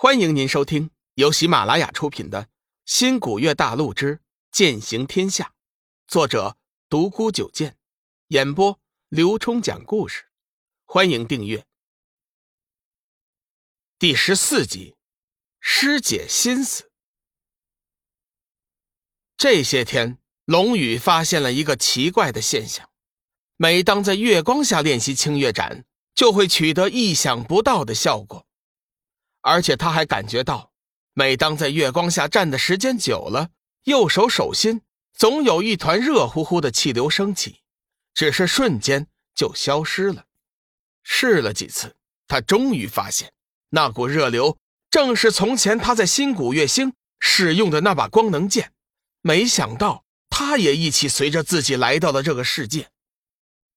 欢迎您收听由喜马拉雅出品的《新古月大陆之剑行天下》，作者独孤九剑，演播刘冲讲故事。欢迎订阅。第十四集，师姐心思。这些天，龙宇发现了一个奇怪的现象：每当在月光下练习清月斩，就会取得意想不到的效果。而且他还感觉到，每当在月光下站的时间久了，右手手心总有一团热乎乎的气流升起，只是瞬间就消失了。试了几次，他终于发现，那股热流正是从前他在新古月星使用的那把光能剑。没想到，他也一起随着自己来到了这个世界。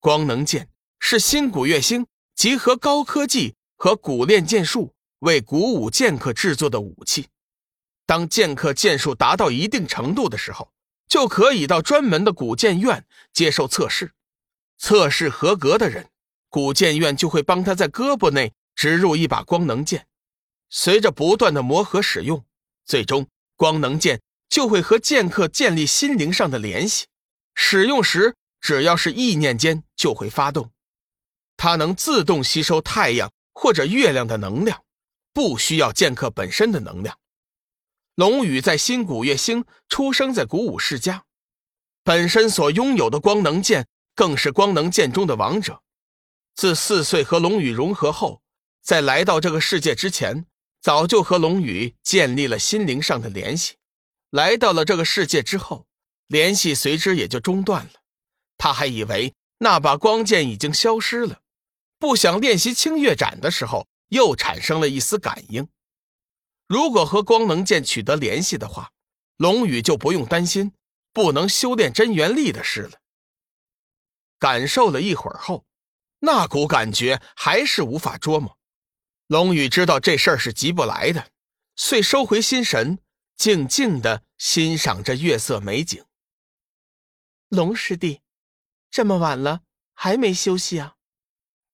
光能剑是新古月星集合高科技和古炼剑术。为鼓舞剑客制作的武器，当剑客剑术达到一定程度的时候，就可以到专门的古剑院接受测试。测试合格的人，古剑院就会帮他在胳膊内植入一把光能剑。随着不断的磨合使用，最终光能剑就会和剑客建立心灵上的联系。使用时，只要是意念间就会发动，它能自动吸收太阳或者月亮的能量。不需要剑客本身的能量。龙宇在新古月星出生在古武世家，本身所拥有的光能剑更是光能剑中的王者。自四岁和龙宇融合后，在来到这个世界之前，早就和龙宇建立了心灵上的联系。来到了这个世界之后，联系随之也就中断了。他还以为那把光剑已经消失了，不想练习清月斩的时候。又产生了一丝感应，如果和光能剑取得联系的话，龙宇就不用担心不能修炼真元力的事了。感受了一会儿后，那股感觉还是无法捉摸。龙宇知道这事儿是急不来的，遂收回心神，静静的欣赏着月色美景。龙师弟，这么晚了还没休息啊？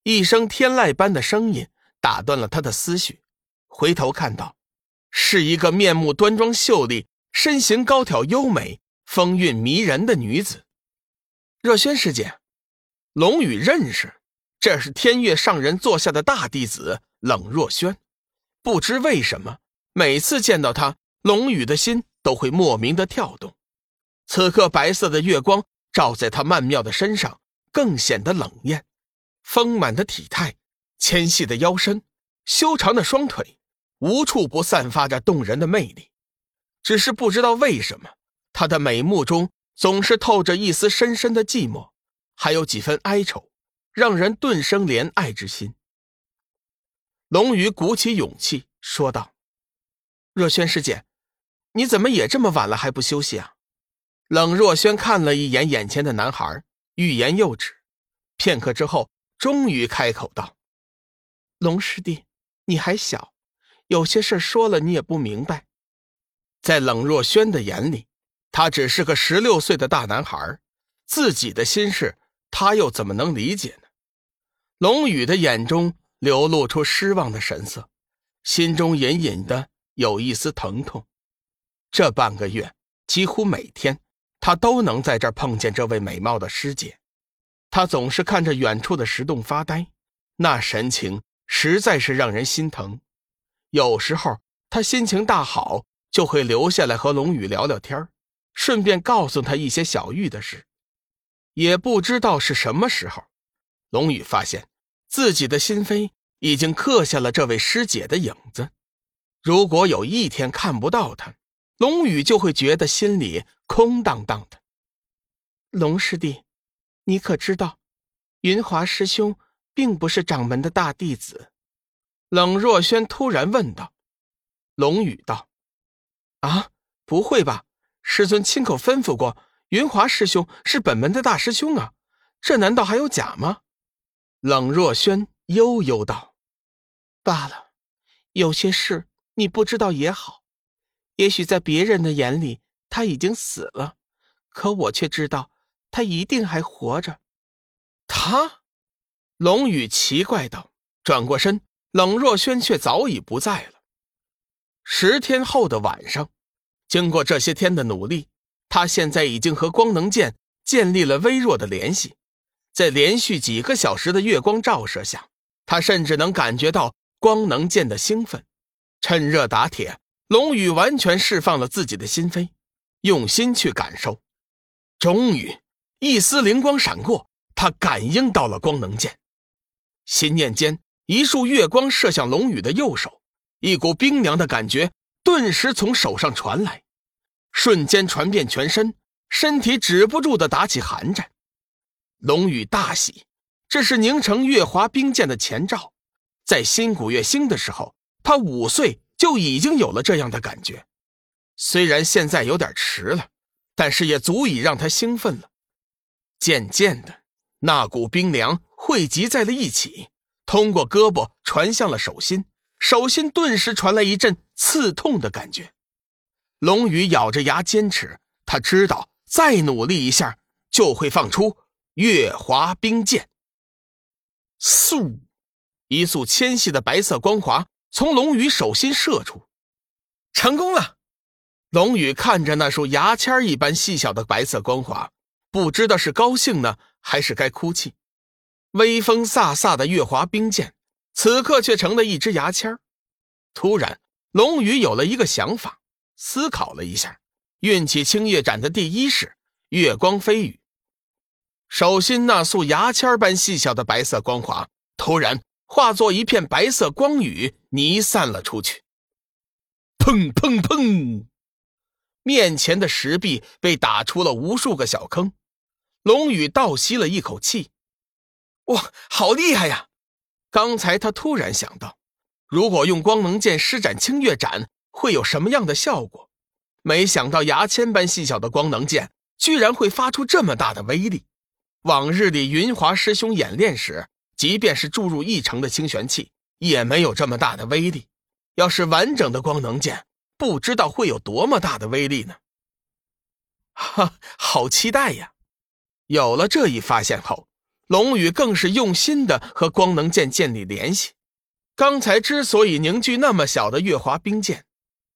一声天籁般的声音。打断了他的思绪，回头看到，是一个面目端庄秀丽、身形高挑优美、风韵迷人的女子。若萱师姐，龙宇认识，这是天月上人座下的大弟子冷若萱。不知为什么，每次见到她，龙宇的心都会莫名的跳动。此刻，白色的月光照在她曼妙的身上，更显得冷艳，丰满的体态。纤细的腰身，修长的双腿，无处不散发着动人的魅力。只是不知道为什么，她的美目中总是透着一丝深深的寂寞，还有几分哀愁，让人顿生怜爱之心。龙宇鼓起勇气说道：“若萱师姐，你怎么也这么晚了还不休息啊？”冷若萱看了一眼眼前的男孩，欲言又止，片刻之后，终于开口道。龙师弟，你还小，有些事说了你也不明白。在冷若萱的眼里，他只是个十六岁的大男孩，自己的心事他又怎么能理解呢？龙宇的眼中流露出失望的神色，心中隐隐的有一丝疼痛。这半个月，几乎每天，他都能在这碰见这位美貌的师姐，他总是看着远处的石洞发呆，那神情。实在是让人心疼。有时候他心情大好，就会留下来和龙宇聊聊天顺便告诉他一些小玉的事。也不知道是什么时候，龙宇发现自己的心扉已经刻下了这位师姐的影子。如果有一天看不到她，龙宇就会觉得心里空荡荡的。龙师弟，你可知道，云华师兄？并不是掌门的大弟子，冷若轩突然问道。龙宇道：“啊，不会吧？师尊亲口吩咐过，云华师兄是本门的大师兄啊，这难道还有假吗？”冷若轩悠悠道：“罢了，有些事你不知道也好。也许在别人的眼里他已经死了，可我却知道他一定还活着。他。”龙宇奇怪道：“转过身，冷若萱却早已不在了。十天后的晚上，经过这些天的努力，他现在已经和光能剑建立了微弱的联系。在连续几个小时的月光照射下，他甚至能感觉到光能剑的兴奋。趁热打铁，龙宇完全释放了自己的心扉，用心去感受。终于，一丝灵光闪过，他感应到了光能剑。心念间，一束月光射向龙宇的右手。一股冰凉的感觉顿时从手上传来，瞬间传遍全身，身体止不住的打起寒战。龙宇大喜，这是凝成月华冰剑的前兆。在新古月星的时候，他五岁就已经有了这样的感觉。虽然现在有点迟了，但是也足以让他兴奋了。渐渐的，那股冰凉汇集在了一起，通过胳膊传向了手心。手心顿时传来一阵刺痛的感觉，龙宇咬着牙坚持。他知道再努力一下就会放出月华冰剑。嗖，一束纤细的白色光华从龙宇手心射出，成功了。龙宇看着那束牙签一般细小的白色光华，不知道是高兴呢，还是该哭泣。微风飒飒的月华冰剑。此刻却成了一支牙签突然，龙宇有了一个想法，思考了一下，运起青月斩的第一式——月光飞羽。手心那束牙签般细小的白色光华，突然化作一片白色光雨，弥散了出去。砰砰砰！面前的石壁被打出了无数个小坑。龙宇倒吸了一口气：“哇，好厉害呀！”刚才他突然想到，如果用光能剑施展清月斩，会有什么样的效果？没想到牙签般细小的光能剑，居然会发出这么大的威力。往日里云华师兄演练时，即便是注入一成的清玄气，也没有这么大的威力。要是完整的光能剑，不知道会有多么大的威力呢？哈，好期待呀！有了这一发现后。龙宇更是用心的和光能剑建立联系。刚才之所以凝聚那么小的月华冰剑，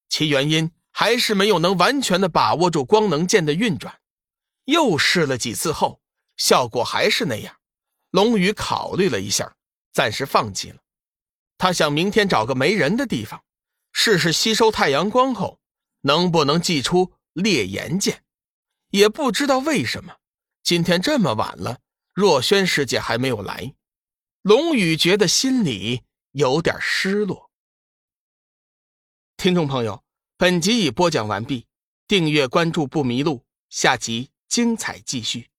其原因还是没有能完全的把握住光能剑的运转。又试了几次后，效果还是那样。龙宇考虑了一下，暂时放弃了。他想明天找个没人的地方，试试吸收太阳光后能不能祭出烈炎剑。也不知道为什么，今天这么晚了。若轩师姐还没有来，龙宇觉得心里有点失落。听众朋友，本集已播讲完毕，订阅关注不迷路，下集精彩继续。